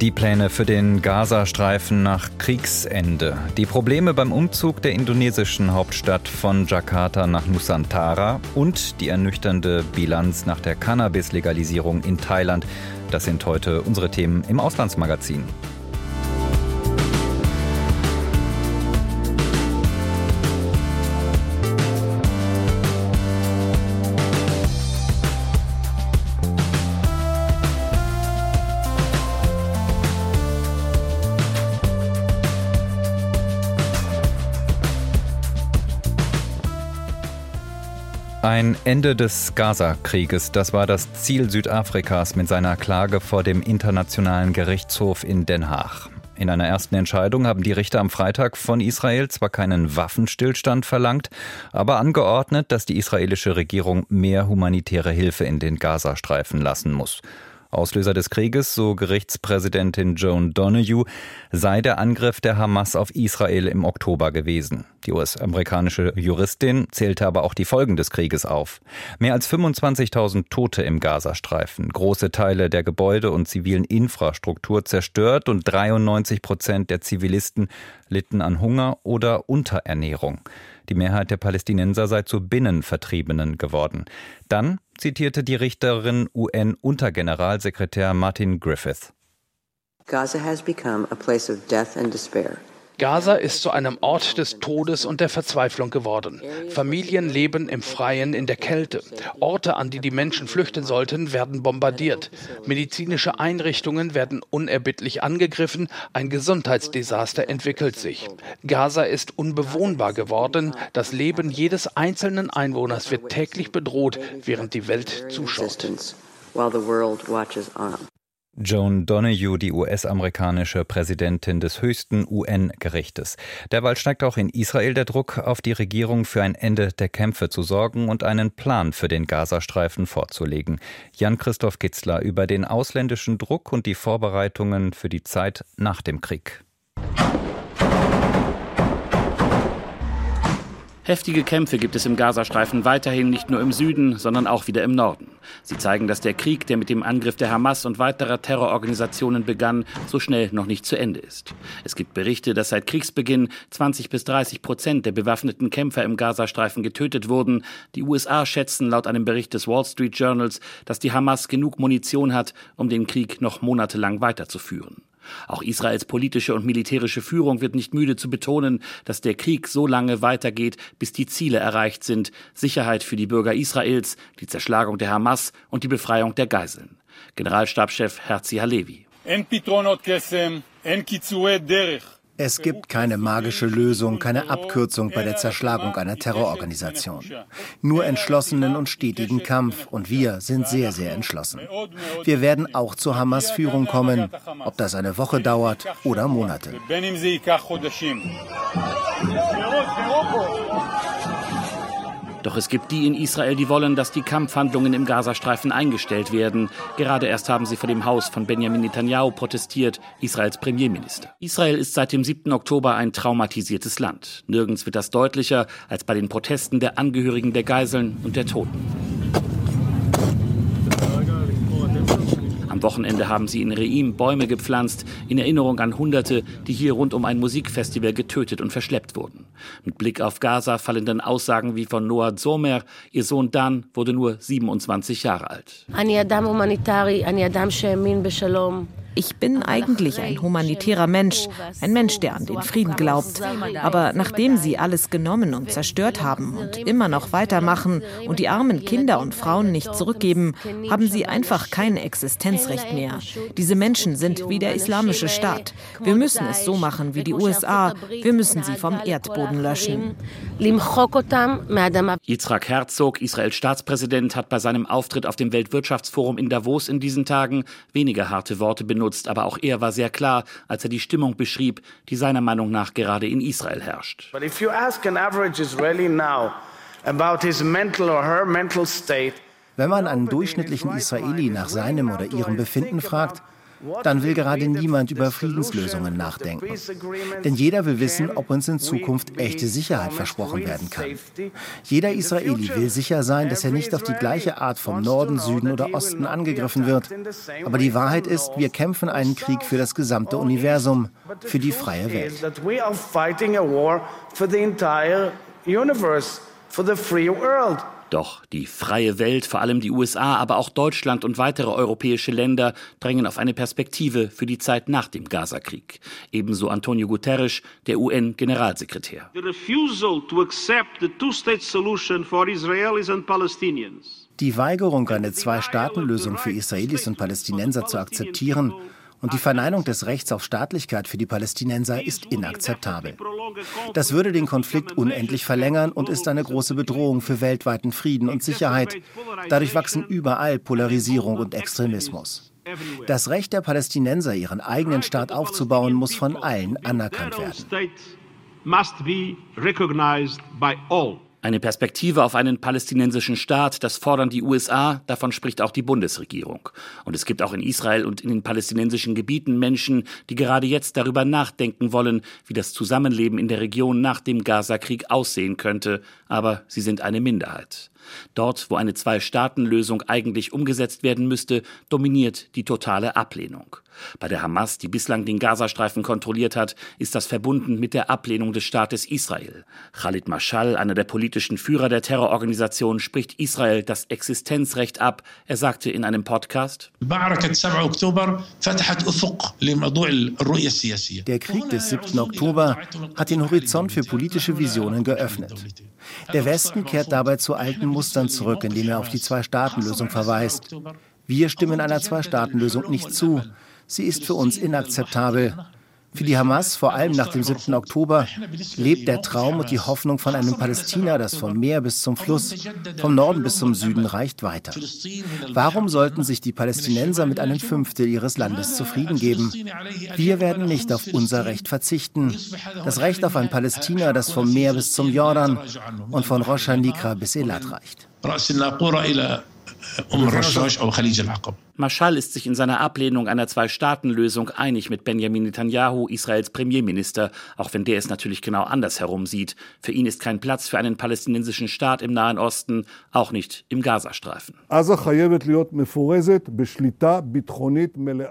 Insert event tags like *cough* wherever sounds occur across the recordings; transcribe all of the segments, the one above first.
Die Pläne für den Gazastreifen nach Kriegsende. Die Probleme beim Umzug der indonesischen Hauptstadt von Jakarta nach Nusantara und die ernüchternde Bilanz nach der Cannabis-Legalisierung in Thailand. Das sind heute unsere Themen im Auslandsmagazin. Ein Ende des Gaza-Krieges, das war das Ziel Südafrikas mit seiner Klage vor dem Internationalen Gerichtshof in Den Haag. In einer ersten Entscheidung haben die Richter am Freitag von Israel zwar keinen Waffenstillstand verlangt, aber angeordnet, dass die israelische Regierung mehr humanitäre Hilfe in den Gazastreifen lassen muss. Auslöser des Krieges, so Gerichtspräsidentin Joan Donoghue, sei der Angriff der Hamas auf Israel im Oktober gewesen. Die US-amerikanische Juristin zählte aber auch die Folgen des Krieges auf. Mehr als 25.000 Tote im Gazastreifen, große Teile der Gebäude und zivilen Infrastruktur zerstört und 93 Prozent der Zivilisten litten an Hunger oder Unterernährung. Die Mehrheit der Palästinenser sei zu Binnenvertriebenen geworden. Dann zitierte die Richterin UN-Untergeneralsekretär Martin Griffith. Gaza has become a place of death and despair. Gaza ist zu einem Ort des Todes und der Verzweiflung geworden. Familien leben im Freien in der Kälte. Orte, an die die Menschen flüchten sollten, werden bombardiert. Medizinische Einrichtungen werden unerbittlich angegriffen. Ein Gesundheitsdesaster entwickelt sich. Gaza ist unbewohnbar geworden. Das Leben jedes einzelnen Einwohners wird täglich bedroht, während die Welt zuschaut. Joan Donoghue, die US-amerikanische Präsidentin des höchsten UN-Gerichtes. Derweil steigt auch in Israel der Druck auf die Regierung, für ein Ende der Kämpfe zu sorgen und einen Plan für den Gazastreifen vorzulegen. Jan-Christoph Kitzler über den ausländischen Druck und die Vorbereitungen für die Zeit nach dem Krieg. Heftige Kämpfe gibt es im Gazastreifen weiterhin nicht nur im Süden, sondern auch wieder im Norden. Sie zeigen, dass der Krieg, der mit dem Angriff der Hamas und weiterer Terrororganisationen begann, so schnell noch nicht zu Ende ist. Es gibt Berichte, dass seit Kriegsbeginn 20 bis 30 Prozent der bewaffneten Kämpfer im Gazastreifen getötet wurden. Die USA schätzen laut einem Bericht des Wall Street Journals, dass die Hamas genug Munition hat, um den Krieg noch monatelang weiterzuführen. Auch Israels politische und militärische Führung wird nicht müde zu betonen, dass der Krieg so lange weitergeht, bis die Ziele erreicht sind Sicherheit für die Bürger Israels, die Zerschlagung der Hamas und die Befreiung der Geiseln. Generalstabschef Herzi Halevi. Es gibt keine magische Lösung, keine Abkürzung bei der Zerschlagung einer Terrororganisation. Nur entschlossenen und stetigen Kampf und wir sind sehr, sehr entschlossen. Wir werden auch zur Hamas-Führung kommen, ob das eine Woche dauert oder Monate. Doch es gibt die in Israel, die wollen, dass die Kampfhandlungen im Gazastreifen eingestellt werden. Gerade erst haben sie vor dem Haus von Benjamin Netanyahu protestiert, Israels Premierminister. Israel ist seit dem 7. Oktober ein traumatisiertes Land. Nirgends wird das deutlicher als bei den Protesten der Angehörigen der Geiseln und der Toten. Am Wochenende haben sie in Reim Bäume gepflanzt, in Erinnerung an Hunderte, die hier rund um ein Musikfestival getötet und verschleppt wurden. Mit Blick auf Gaza fallen dann Aussagen wie von Noah Zomer, ihr Sohn Dan wurde nur 27 Jahre alt. Ich bin eigentlich ein humanitärer Mensch, ein Mensch, der an den Frieden glaubt. Aber nachdem sie alles genommen und zerstört haben und immer noch weitermachen und die armen Kinder und Frauen nicht zurückgeben, haben sie einfach kein Existenzrecht mehr. Diese Menschen sind wie der islamische Staat. Wir müssen es so machen wie die USA. Wir müssen sie vom Erdboden löschen. Yitzhak Herzog, Israels Staatspräsident, hat bei seinem Auftritt auf dem Weltwirtschaftsforum in Davos in diesen Tagen weniger harte Worte benutzt benutzt, aber auch er war sehr klar, als er die Stimmung beschrieb, die seiner Meinung nach gerade in Israel herrscht. But if you ask an average Israeli now, about his mental or her mental state. Wenn man einen durchschnittlichen Israeli nach seinem oder ihrem Befinden fragt, dann will gerade niemand über Friedenslösungen nachdenken. Denn jeder will wissen, ob uns in Zukunft echte Sicherheit versprochen werden kann. Jeder Israeli will sicher sein, dass er nicht auf die gleiche Art vom Norden, Süden oder Osten angegriffen wird. Aber die Wahrheit ist, wir kämpfen einen Krieg für das gesamte Universum, für die freie Welt. For the free world. Doch die freie Welt, vor allem die USA, aber auch Deutschland und weitere europäische Länder drängen auf eine Perspektive für die Zeit nach dem Gazakrieg. Ebenso Antonio Guterres, der UN-Generalsekretär. Die Weigerung, eine Zwei-Staaten-Lösung für Israelis und Palästinenser zu akzeptieren, und die Verneinung des Rechts auf Staatlichkeit für die Palästinenser ist inakzeptabel. Das würde den Konflikt unendlich verlängern und ist eine große Bedrohung für weltweiten Frieden und Sicherheit. Dadurch wachsen überall Polarisierung und Extremismus. Das Recht der Palästinenser, ihren eigenen Staat aufzubauen, muss von allen anerkannt werden. Eine Perspektive auf einen palästinensischen Staat, das fordern die USA, davon spricht auch die Bundesregierung. Und es gibt auch in Israel und in den palästinensischen Gebieten Menschen, die gerade jetzt darüber nachdenken wollen, wie das Zusammenleben in der Region nach dem Gazakrieg aussehen könnte, aber sie sind eine Minderheit. Dort, wo eine Zwei-Staaten-Lösung eigentlich umgesetzt werden müsste, dominiert die totale Ablehnung. Bei der Hamas, die bislang den Gazastreifen kontrolliert hat, ist das verbunden mit der Ablehnung des Staates Israel. Khalid Mashal, einer der politischen Führer der Terrororganisation, spricht Israel das Existenzrecht ab. Er sagte in einem Podcast, Der Krieg des 7. Oktober hat den Horizont für politische Visionen geöffnet. Der Westen kehrt dabei zu alten Mustern zurück, indem er auf die Zwei-Staaten-Lösung verweist. Wir stimmen einer Zwei-Staaten-Lösung nicht zu. Sie ist für uns inakzeptabel. Für die Hamas, vor allem nach dem 7. Oktober, lebt der Traum und die Hoffnung von einem Palästina, das vom Meer bis zum Fluss, vom Norden bis zum Süden reicht, weiter. Warum sollten sich die Palästinenser mit einem Fünftel ihres Landes zufrieden geben? Wir werden nicht auf unser Recht verzichten. Das Recht auf ein Palästina, das vom Meer bis zum Jordan und von Rosh Hanikra bis Elat reicht. Marschall ist sich in seiner Ablehnung einer Zwei-Staaten-Lösung einig mit Benjamin Netanyahu, Israels Premierminister, auch wenn der es natürlich genau andersherum sieht. Für ihn ist kein Platz für einen palästinensischen Staat im Nahen Osten, auch nicht im Gazastreifen.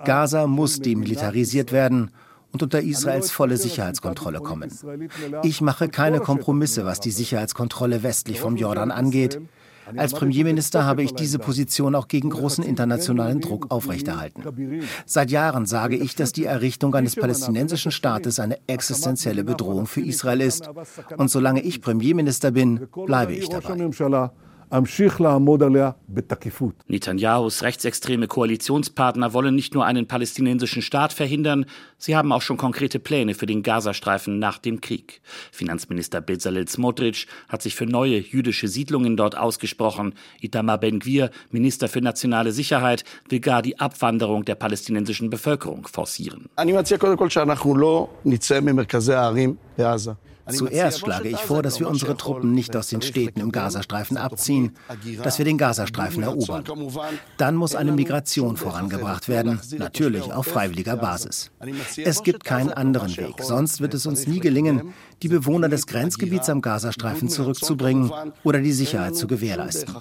Gaza muss demilitarisiert werden und unter Israels volle Sicherheitskontrolle kommen. Ich mache keine Kompromisse, was die Sicherheitskontrolle westlich vom Jordan angeht. Als Premierminister habe ich diese Position auch gegen großen internationalen Druck aufrechterhalten. Seit Jahren sage ich, dass die Errichtung eines palästinensischen Staates eine existenzielle Bedrohung für Israel ist. Und solange ich Premierminister bin, bleibe ich dabei. Netanyahus rechtsextreme Koalitionspartner wollen nicht nur einen palästinensischen Staat verhindern, sie haben auch schon konkrete Pläne für den Gazastreifen nach dem Krieg. Finanzminister Bezalel Smotrich hat sich für neue jüdische Siedlungen dort ausgesprochen. Itamar Ben-Gvir, Minister für nationale Sicherheit, will gar die Abwanderung der palästinensischen Bevölkerung forcieren. Zuerst schlage ich vor, dass wir unsere Truppen nicht aus den Städten im Gazastreifen abziehen, dass wir den Gazastreifen erobern. Dann muss eine Migration vorangebracht werden, natürlich auf freiwilliger Basis. Es gibt keinen anderen Weg, sonst wird es uns nie gelingen, die Bewohner des Grenzgebiets am Gazastreifen zurückzubringen oder die Sicherheit zu gewährleisten.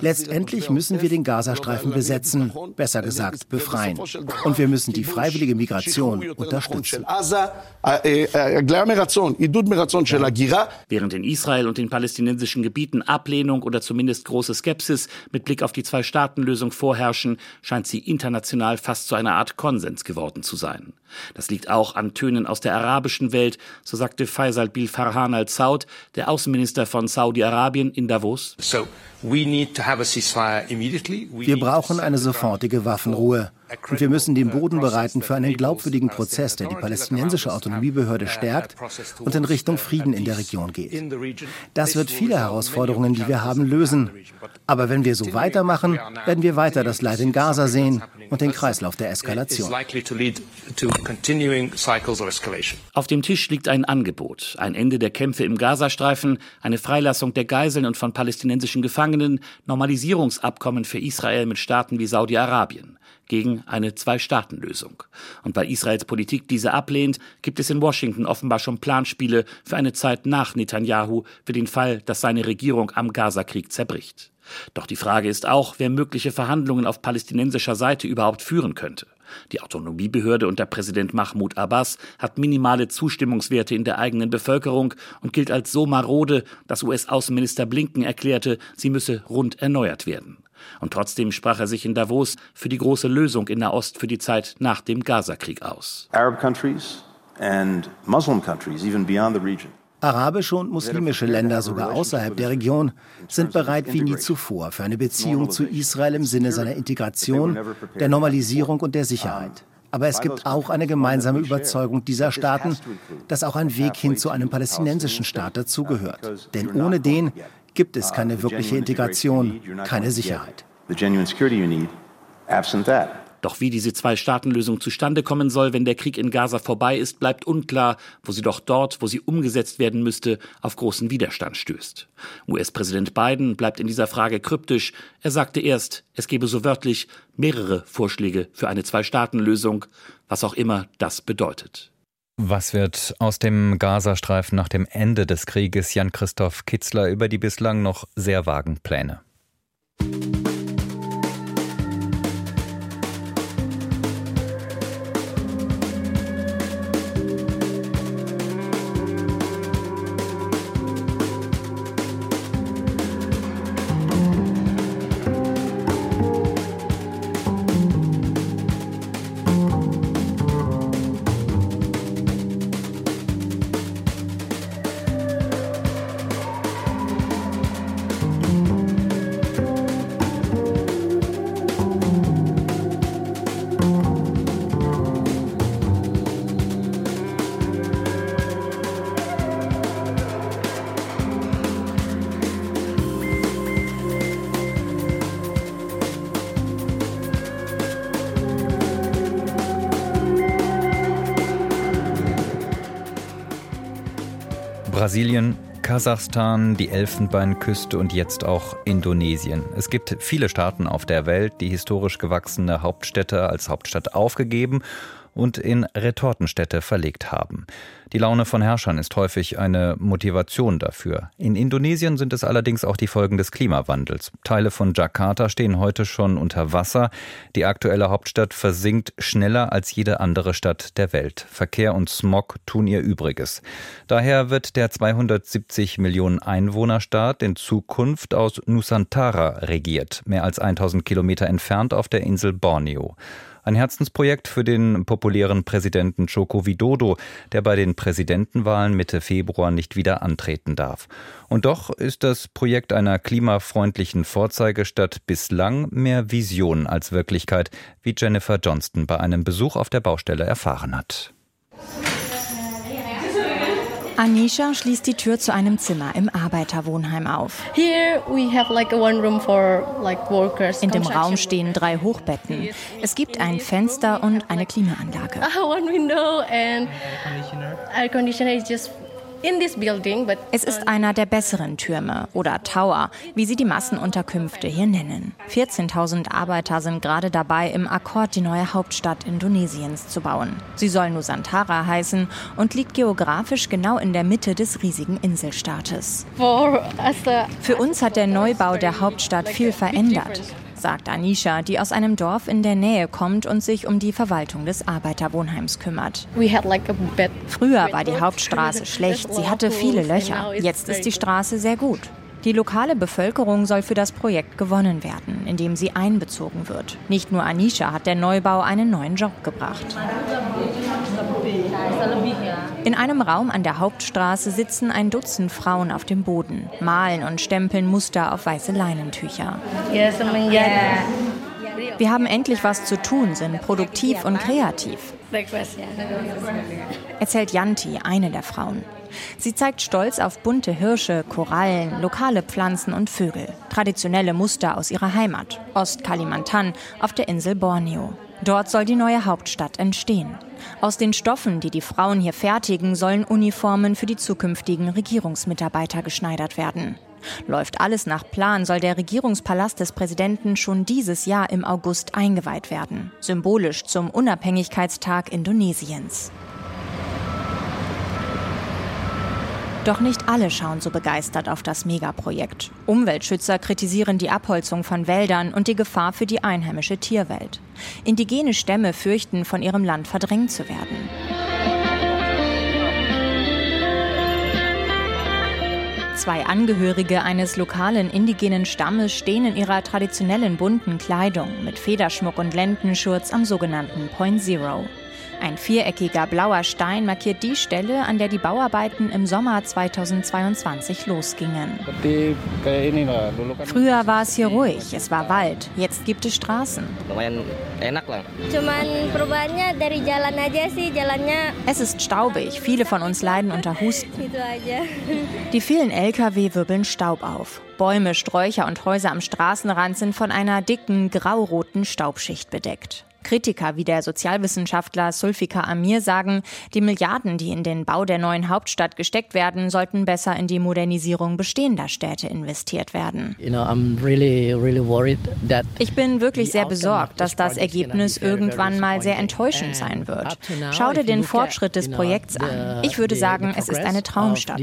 Letztendlich müssen wir den Gazastreifen besetzen, besser gesagt befreien. Und wir müssen die freiwillige Migration unterstützen. Während in Israel und den palästinensischen Gebieten Ablehnung oder zumindest große Skepsis mit Blick auf die Zwei-Staaten-Lösung vorherrschen, scheint sie international fast zu einer Art Konsens geworden zu sein. Das liegt auch an Tönen aus der arabischen Welt, so sagte Faisal Bil Farhan al-Saud, der Außenminister von Saudi-Arabien in Davos. Wir brauchen eine sofortige Waffenruhe. Und wir müssen den Boden bereiten für einen glaubwürdigen Prozess, der die palästinensische Autonomiebehörde stärkt und in Richtung Frieden in der Region geht. Das wird viele Herausforderungen, die wir haben, lösen. Aber wenn wir so weitermachen, werden wir weiter das Leid in Gaza sehen und den Kreislauf der Eskalation. Auf dem Tisch liegt ein Angebot, ein Ende der Kämpfe im Gazastreifen, eine Freilassung der Geiseln und von palästinensischen Gefangenen, Normalisierungsabkommen für Israel mit Staaten wie Saudi-Arabien gegen eine Zwei-Staaten-Lösung. Und weil Israels Politik diese ablehnt, gibt es in Washington offenbar schon Planspiele für eine Zeit nach Netanyahu für den Fall, dass seine Regierung am Gazakrieg zerbricht. Doch die Frage ist auch, wer mögliche Verhandlungen auf palästinensischer Seite überhaupt führen könnte. Die Autonomiebehörde unter Präsident Mahmoud Abbas hat minimale Zustimmungswerte in der eigenen Bevölkerung und gilt als so marode, dass US-Außenminister Blinken erklärte, sie müsse rund erneuert werden. Und trotzdem sprach er sich in Davos für die große Lösung in Nahost für die Zeit nach dem Gazakrieg aus. Arab countries and Muslim countries even beyond the region Arabische und muslimische Länder, sogar außerhalb der Region, sind bereit wie nie zuvor für eine Beziehung zu Israel im Sinne seiner Integration, der Normalisierung und der Sicherheit. Aber es gibt auch eine gemeinsame Überzeugung dieser Staaten, dass auch ein Weg hin zu einem palästinensischen Staat dazugehört. Denn ohne den gibt es keine wirkliche Integration, keine Sicherheit. Doch wie diese Zwei-Staaten-Lösung zustande kommen soll, wenn der Krieg in Gaza vorbei ist, bleibt unklar, wo sie doch dort, wo sie umgesetzt werden müsste, auf großen Widerstand stößt. US-Präsident Biden bleibt in dieser Frage kryptisch. Er sagte erst, es gebe so wörtlich mehrere Vorschläge für eine Zwei-Staaten-Lösung, was auch immer das bedeutet. Was wird aus dem Gazastreifen nach dem Ende des Krieges Jan-Christoph Kitzler über die bislang noch sehr vagen Pläne? Brasilien, Kasachstan, die Elfenbeinküste und jetzt auch Indonesien. Es gibt viele Staaten auf der Welt, die historisch gewachsene Hauptstädte als Hauptstadt aufgegeben und in Retortenstädte verlegt haben. Die Laune von Herrschern ist häufig eine Motivation dafür. In Indonesien sind es allerdings auch die Folgen des Klimawandels. Teile von Jakarta stehen heute schon unter Wasser. Die aktuelle Hauptstadt versinkt schneller als jede andere Stadt der Welt. Verkehr und Smog tun ihr Übriges. Daher wird der 270 Millionen Einwohnerstaat in Zukunft aus Nusantara regiert, mehr als 1000 Kilometer entfernt auf der Insel Borneo. Ein Herzensprojekt für den populären Präsidenten Joko Widodo, der bei den Präsidentenwahlen Mitte Februar nicht wieder antreten darf. Und doch ist das Projekt einer klimafreundlichen Vorzeigestadt bislang mehr Vision als Wirklichkeit, wie Jennifer Johnston bei einem Besuch auf der Baustelle erfahren hat. Anisha schließt die Tür zu einem Zimmer im Arbeiterwohnheim auf. In dem Raum stehen drei Hochbetten. Es gibt ein Fenster und eine Klimaanlage. *laughs* Es ist einer der besseren Türme oder Tower, wie sie die Massenunterkünfte hier nennen. 14.000 Arbeiter sind gerade dabei, im Akkord die neue Hauptstadt Indonesiens zu bauen. Sie soll Nusantara heißen und liegt geografisch genau in der Mitte des riesigen Inselstaates. Für uns hat der Neubau der Hauptstadt viel verändert sagt Anisha, die aus einem Dorf in der Nähe kommt und sich um die Verwaltung des Arbeiterwohnheims kümmert. Früher war die Hauptstraße schlecht, sie hatte viele Löcher. Jetzt ist die Straße sehr gut. Die lokale Bevölkerung soll für das Projekt gewonnen werden, indem sie einbezogen wird. Nicht nur Anisha hat der Neubau einen neuen Job gebracht. In einem Raum an der Hauptstraße sitzen ein Dutzend Frauen auf dem Boden, malen und stempeln Muster auf weiße Leinentücher. Wir Wir haben endlich was zu tun, sind produktiv und kreativ. Erzählt Yanti, eine der Frauen. Sie zeigt stolz auf bunte Hirsche, Korallen, lokale Pflanzen und Vögel. Traditionelle Muster aus ihrer Heimat, Ostkalimantan, auf der Insel Borneo. Dort soll die neue Hauptstadt entstehen. Aus den Stoffen, die die Frauen hier fertigen, sollen Uniformen für die zukünftigen Regierungsmitarbeiter geschneidert werden. Läuft alles nach Plan, soll der Regierungspalast des Präsidenten schon dieses Jahr im August eingeweiht werden. Symbolisch zum Unabhängigkeitstag Indonesiens. Doch nicht alle schauen so begeistert auf das Megaprojekt. Umweltschützer kritisieren die Abholzung von Wäldern und die Gefahr für die einheimische Tierwelt. Indigene Stämme fürchten, von ihrem Land verdrängt zu werden. Zwei Angehörige eines lokalen indigenen Stammes stehen in ihrer traditionellen bunten Kleidung mit Federschmuck und Lendenschurz am sogenannten Point Zero. Ein viereckiger blauer Stein markiert die Stelle, an der die Bauarbeiten im Sommer 2022 losgingen. Früher war es hier ruhig, es war Wald, jetzt gibt es Straßen. Es ist staubig, viele von uns leiden unter Husten. *laughs* Die vielen Lkw wirbeln Staub auf. Bäume, Sträucher und Häuser am Straßenrand sind von einer dicken, grauroten Staubschicht bedeckt. Kritiker wie der Sozialwissenschaftler Sulfika Amir sagen, die Milliarden, die in den Bau der neuen Hauptstadt gesteckt werden, sollten besser in die Modernisierung bestehender Städte investiert werden. Ich bin wirklich sehr besorgt, dass das Ergebnis irgendwann mal sehr enttäuschend sein wird. Schau dir den Fortschritt des Projekts an. Ich würde sagen, es ist eine Traumstadt.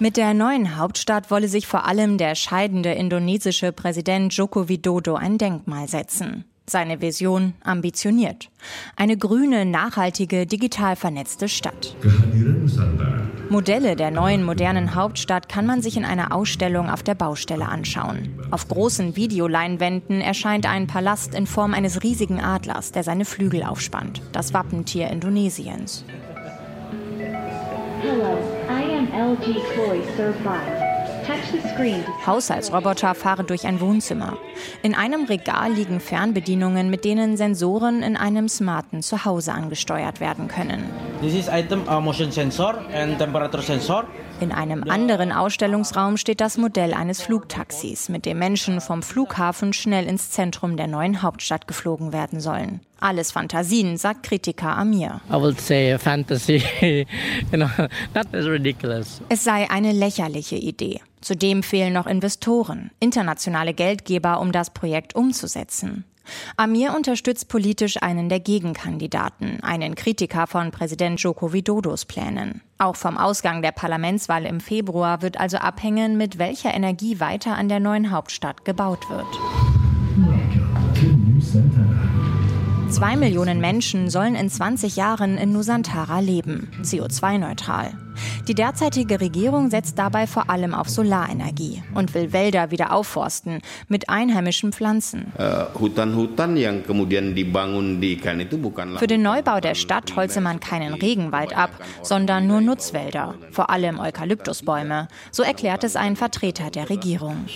Mit der neuen Hauptstadt wolle sich vor allem der scheidende indonesische Präsident Joko Widodo ein Denkmal setzen setzen. Seine Vision ambitioniert. Eine grüne, nachhaltige, digital vernetzte Stadt. Modelle der neuen modernen Hauptstadt kann man sich in einer Ausstellung auf der Baustelle anschauen. Auf großen Videoleinwänden erscheint ein Palast in Form eines riesigen Adlers, der seine Flügel aufspannt. Das Wappentier Indonesiens. Hello, I am LG Sir 5. Haushaltsroboter fahren durch ein Wohnzimmer. In einem Regal liegen Fernbedienungen, mit denen Sensoren in einem smarten Zuhause angesteuert werden können. Uh, in einem anderen Ausstellungsraum steht das Modell eines Flugtaxis, mit dem Menschen vom Flughafen schnell ins Zentrum der neuen Hauptstadt geflogen werden sollen. Alles Fantasien, sagt Kritiker Amir. Es sei eine lächerliche Idee. Zudem fehlen noch Investoren, internationale Geldgeber, um das Projekt umzusetzen. Amir unterstützt politisch einen der Gegenkandidaten, einen Kritiker von Präsident Joko Widodos Plänen. Auch vom Ausgang der Parlamentswahl im Februar wird also abhängen, mit welcher Energie weiter an der neuen Hauptstadt gebaut wird. Zwei Millionen Menschen sollen in 20 Jahren in Nusantara leben, CO2-neutral. Die derzeitige Regierung setzt dabei vor allem auf Solarenergie und will Wälder wieder aufforsten mit einheimischen Pflanzen. Äh, Für den Neubau der Stadt holze man keinen Regenwald ab, sondern nur Nutzwälder, vor allem Eukalyptusbäume. So erklärt es ein Vertreter der Regierung.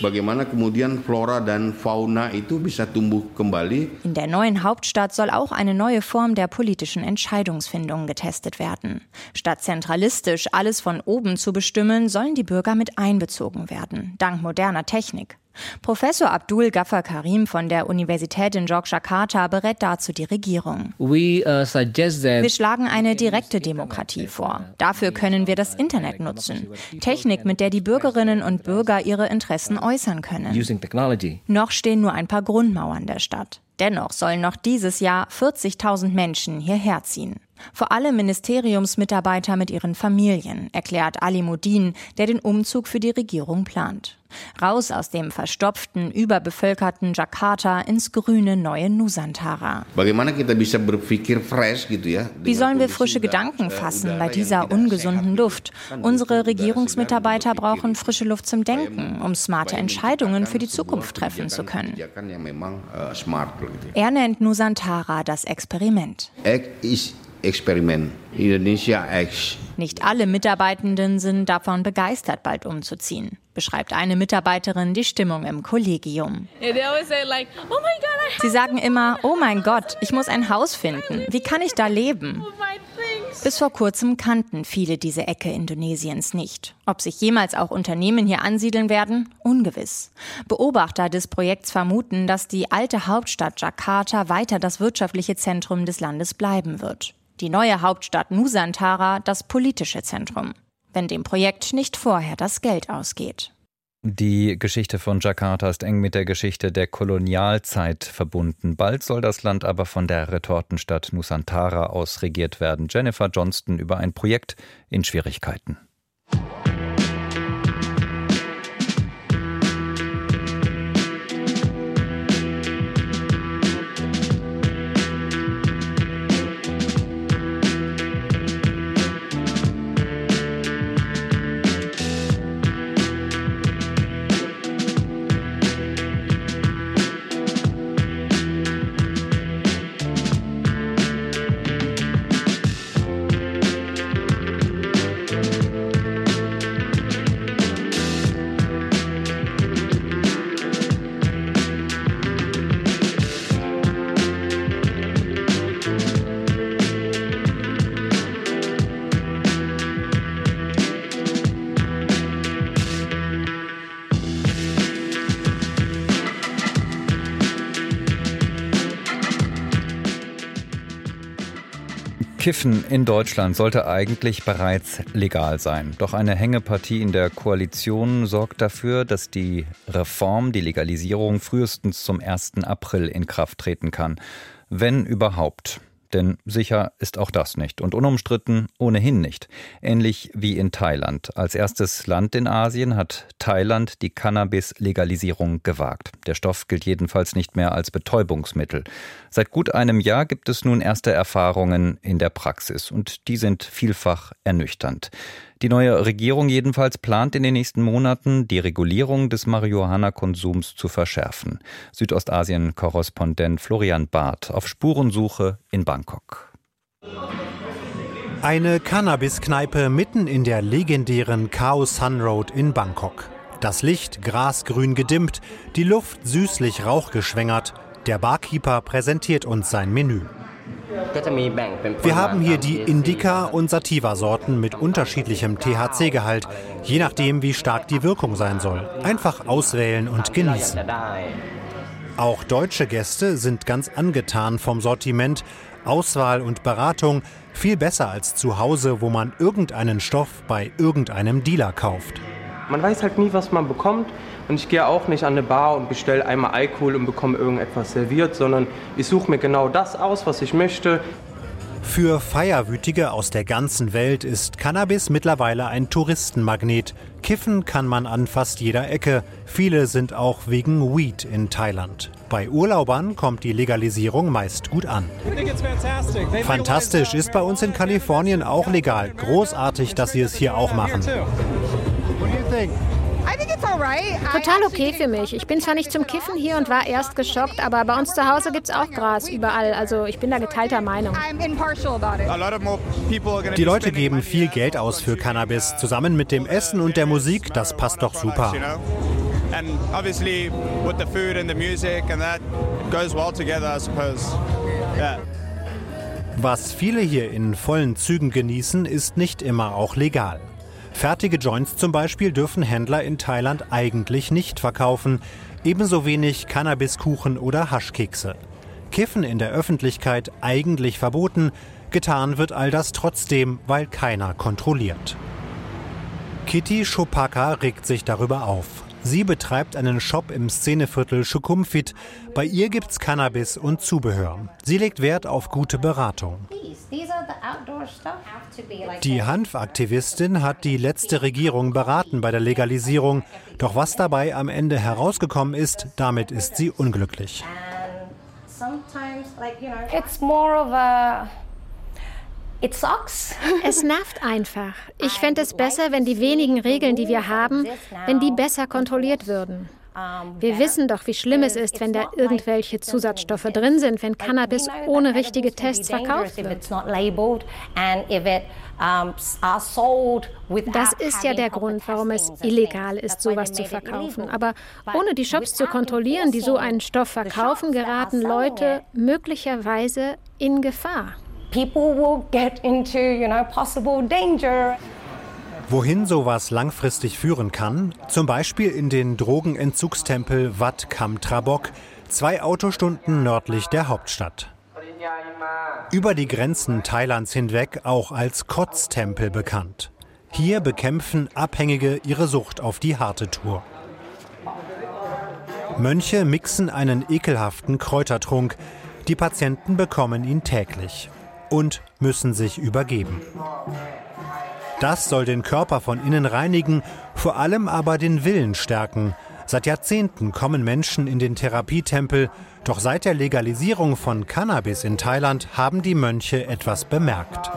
In der neuen Hauptstadt soll auch eine neue Form der politischen Entscheidungsfindung getestet werden. Statt zentralistisch alles von oben zu bestimmen, sollen die Bürger mit einbezogen werden, dank moderner Technik. Professor Abdul Ghaffar Karim von der Universität in Yogyakarta berät dazu die Regierung. Uh, wir schlagen eine direkte Demokratie vor. Dafür können wir das Internet nutzen. Technik, mit der die Bürgerinnen und Bürger ihre Interessen äußern können. Noch stehen nur ein paar Grundmauern der Stadt. Dennoch sollen noch dieses Jahr 40.000 Menschen hierher ziehen. Vor allem Ministeriumsmitarbeiter mit ihren Familien, erklärt Ali Modin, der den Umzug für die Regierung plant. Raus aus dem verstopften, überbevölkerten Jakarta ins grüne neue Nusantara. Wie sollen wir frische Gedanken eh, fassen bei dieser ungesunden Luft? Unsere Regierungsmitarbeiter brauchen frische Luft zum Denken, um smarte Entscheidungen für die Zukunft treffen zu können. Er nennt Nusantara das Experiment. Experiment, Indonesia X. Nicht alle Mitarbeitenden sind davon begeistert, bald umzuziehen, beschreibt eine Mitarbeiterin die Stimmung im Kollegium. Oh Sie sagen immer, oh mein Gott, ich muss ein Haus finden. Wie kann ich da leben? Bis vor kurzem kannten viele diese Ecke Indonesiens nicht. Ob sich jemals auch Unternehmen hier ansiedeln werden, ungewiss. Beobachter des Projekts vermuten, dass die alte Hauptstadt Jakarta weiter das wirtschaftliche Zentrum des Landes bleiben wird die neue Hauptstadt Nusantara das politische Zentrum, wenn dem Projekt nicht vorher das Geld ausgeht. Die Geschichte von Jakarta ist eng mit der Geschichte der Kolonialzeit verbunden. Bald soll das Land aber von der Retortenstadt Nusantara aus regiert werden. Jennifer Johnston über ein Projekt in Schwierigkeiten. Kiffen in Deutschland sollte eigentlich bereits legal sein. Doch eine Hängepartie in der Koalition sorgt dafür, dass die Reform, die Legalisierung frühestens zum 1. April in Kraft treten kann. Wenn überhaupt. Denn sicher ist auch das nicht und unumstritten ohnehin nicht. Ähnlich wie in Thailand. Als erstes Land in Asien hat Thailand die Cannabis-Legalisierung gewagt. Der Stoff gilt jedenfalls nicht mehr als Betäubungsmittel. Seit gut einem Jahr gibt es nun erste Erfahrungen in der Praxis und die sind vielfach ernüchternd. Die neue Regierung jedenfalls plant in den nächsten Monaten, die Regulierung des Marihuana-Konsums zu verschärfen. Südostasien-Korrespondent Florian Barth auf Spurensuche in Bangkok. Eine Cannabis-Kneipe mitten in der legendären Khao Sun Road in Bangkok. Das Licht grasgrün gedimmt, die Luft süßlich rauchgeschwängert. Der Barkeeper präsentiert uns sein Menü. Wir haben hier die Indica- und Sativa-Sorten mit unterschiedlichem THC-Gehalt, je nachdem, wie stark die Wirkung sein soll. Einfach auswählen und genießen. Auch deutsche Gäste sind ganz angetan vom Sortiment, Auswahl und Beratung viel besser als zu Hause, wo man irgendeinen Stoff bei irgendeinem Dealer kauft. Man weiß halt nie, was man bekommt. Und ich gehe auch nicht an eine Bar und bestelle einmal Alkohol und bekomme irgendetwas serviert, sondern ich suche mir genau das aus, was ich möchte. Für Feierwütige aus der ganzen Welt ist Cannabis mittlerweile ein Touristenmagnet. Kiffen kann man an fast jeder Ecke. Viele sind auch wegen Weed in Thailand. Bei Urlaubern kommt die Legalisierung meist gut an. Fantastisch ist bei uns in Kalifornien auch legal. Großartig, dass sie es hier auch machen. Total okay für mich. Ich bin zwar nicht zum Kiffen hier und war erst geschockt, aber bei uns zu Hause gibt es auch Gras überall. Also ich bin da geteilter Meinung. Die Leute geben viel Geld aus für Cannabis. Zusammen mit dem Essen und der Musik, das passt doch super. And obviously with the food and the music and that goes well together, I suppose. Yeah. Was viele hier in vollen Zügen genießen, ist nicht immer auch legal. Fertige Joints zum Beispiel dürfen Händler in Thailand eigentlich nicht verkaufen, ebenso wenig Cannabiskuchen oder Haschkekse. Kiffen in der Öffentlichkeit eigentlich verboten, getan wird all das trotzdem, weil keiner kontrolliert. Kitty Chopaka regt sich darüber auf. Sie betreibt einen Shop im Szeneviertel Schukumfit. Bei ihr gibt's Cannabis und Zubehör. Sie legt Wert auf gute Beratung. Die Hanfaktivistin hat die letzte Regierung beraten bei der Legalisierung. Doch was dabei am Ende herausgekommen ist, damit ist sie unglücklich. It's more of a *laughs* es nervt einfach. Ich fände es besser, wenn die wenigen Regeln, die wir haben, wenn die besser kontrolliert würden. Wir wissen doch, wie schlimm es ist, wenn da irgendwelche Zusatzstoffe drin sind, wenn Cannabis ohne richtige Tests verkauft wird. Das ist ja der Grund, warum es illegal ist, sowas zu verkaufen. Aber ohne die Shops zu kontrollieren, die so einen Stoff verkaufen, geraten Leute möglicherweise in Gefahr. People will get into, you know, possible danger. Wohin sowas langfristig führen kann, zum Beispiel in den Drogenentzugstempel Wat Kam Trabok, zwei Autostunden nördlich der Hauptstadt. Über die Grenzen Thailands hinweg auch als Kotztempel bekannt. Hier bekämpfen Abhängige ihre Sucht auf die harte Tour. Mönche mixen einen ekelhaften Kräutertrunk. Die Patienten bekommen ihn täglich und müssen sich übergeben. Das soll den Körper von innen reinigen, vor allem aber den Willen stärken. Seit Jahrzehnten kommen Menschen in den Therapietempel, doch seit der Legalisierung von Cannabis in Thailand haben die Mönche etwas bemerkt.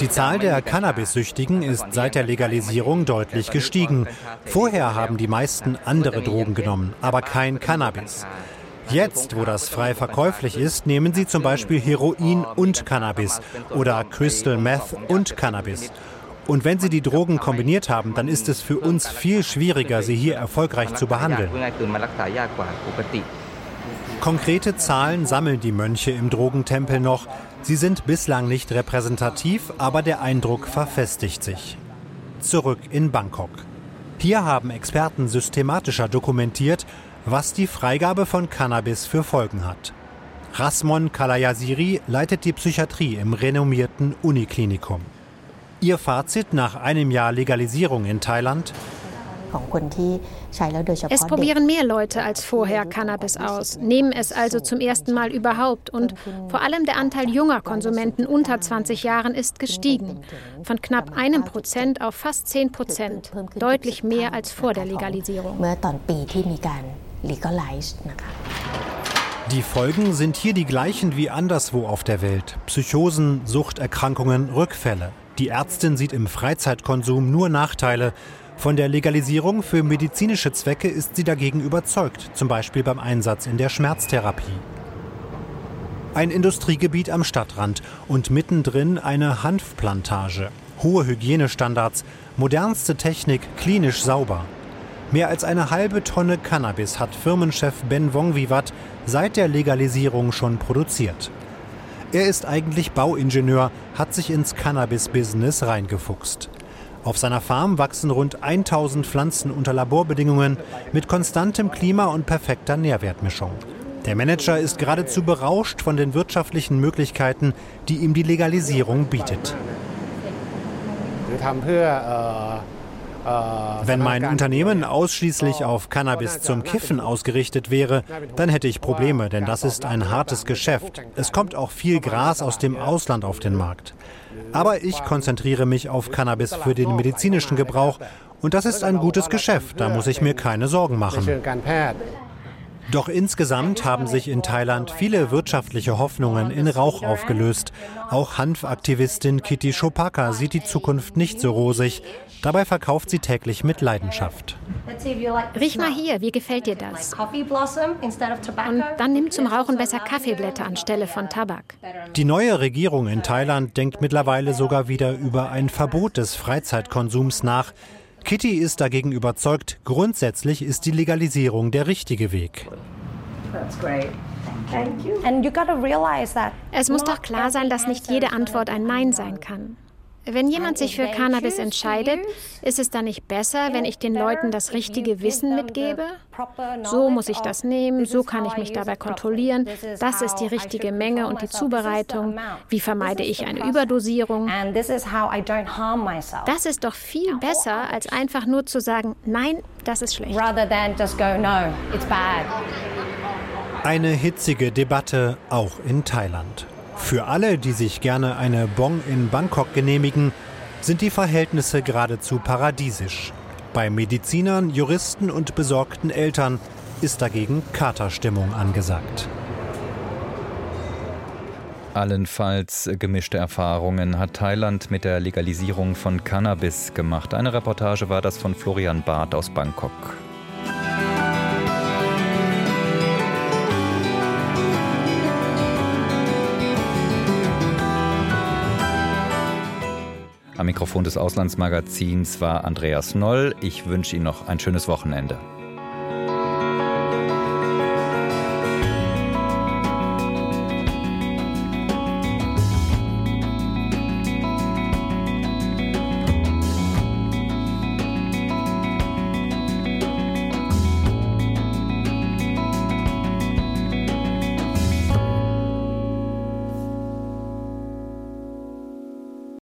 Die Zahl der Cannabis-Süchtigen ist seit der Legalisierung deutlich gestiegen. Vorher haben die meisten andere Drogen genommen, aber kein Cannabis. Jetzt, wo das frei verkäuflich ist, nehmen sie zum Beispiel Heroin und Cannabis oder Crystal Meth und Cannabis. Und wenn sie die Drogen kombiniert haben, dann ist es für uns viel schwieriger, sie hier erfolgreich zu behandeln. Konkrete Zahlen sammeln die Mönche im Drogentempel noch. Sie sind bislang nicht repräsentativ, aber der Eindruck verfestigt sich. Zurück in Bangkok. Hier haben Experten systematischer dokumentiert, was die Freigabe von Cannabis für Folgen hat. Rasmon Kalayasiri leitet die Psychiatrie im renommierten Uniklinikum. Ihr Fazit nach einem Jahr Legalisierung in Thailand? Es probieren mehr Leute als vorher Cannabis aus, nehmen es also zum ersten Mal überhaupt und vor allem der Anteil junger Konsumenten unter 20 Jahren ist gestiegen. Von knapp einem Prozent auf fast 10 Prozent, deutlich mehr als vor der Legalisierung. Die Folgen sind hier die gleichen wie anderswo auf der Welt. Psychosen, Suchterkrankungen, Rückfälle. Die Ärztin sieht im Freizeitkonsum nur Nachteile. Von der Legalisierung für medizinische Zwecke ist sie dagegen überzeugt, zum Beispiel beim Einsatz in der Schmerztherapie. Ein Industriegebiet am Stadtrand und mittendrin eine Hanfplantage. Hohe Hygienestandards, modernste Technik, klinisch sauber. Mehr als eine halbe Tonne Cannabis hat Firmenchef Ben Wongvivat seit der Legalisierung schon produziert. Er ist eigentlich Bauingenieur, hat sich ins Cannabis-Business reingefuchst. Auf seiner Farm wachsen rund 1000 Pflanzen unter Laborbedingungen mit konstantem Klima und perfekter Nährwertmischung. Der Manager ist geradezu berauscht von den wirtschaftlichen Möglichkeiten, die ihm die Legalisierung bietet. Wenn mein Unternehmen ausschließlich auf Cannabis zum Kiffen ausgerichtet wäre, dann hätte ich Probleme, denn das ist ein hartes Geschäft. Es kommt auch viel Gras aus dem Ausland auf den Markt. Aber ich konzentriere mich auf Cannabis für den medizinischen Gebrauch und das ist ein gutes Geschäft, da muss ich mir keine Sorgen machen. Doch insgesamt haben sich in Thailand viele wirtschaftliche Hoffnungen in Rauch aufgelöst. Auch Hanfaktivistin Kitty Chopaka sieht die Zukunft nicht so rosig. Dabei verkauft sie täglich mit Leidenschaft. Riech mal hier, wie gefällt dir das? Und dann nimm zum Rauchen besser Kaffeeblätter anstelle von Tabak. Die neue Regierung in Thailand denkt mittlerweile sogar wieder über ein Verbot des Freizeitkonsums nach. Kitty ist dagegen überzeugt, grundsätzlich ist die Legalisierung der richtige Weg. Es muss doch klar sein, dass nicht jede Antwort ein Nein sein kann. Wenn jemand sich für Cannabis entscheidet, ist es dann nicht besser, wenn ich den Leuten das richtige Wissen mitgebe? So muss ich das nehmen, so kann ich mich dabei kontrollieren, das ist die richtige Menge und die Zubereitung, wie vermeide ich eine Überdosierung? Das ist doch viel besser, als einfach nur zu sagen, nein, das ist schlecht. Eine hitzige Debatte auch in Thailand. Für alle, die sich gerne eine Bong in Bangkok genehmigen, sind die Verhältnisse geradezu paradiesisch. Bei Medizinern, Juristen und besorgten Eltern ist dagegen Katerstimmung angesagt. Allenfalls gemischte Erfahrungen hat Thailand mit der Legalisierung von Cannabis gemacht. Eine Reportage war das von Florian Barth aus Bangkok. Am Mikrofon des Auslandsmagazins war Andreas Noll. Ich wünsche Ihnen noch ein schönes Wochenende.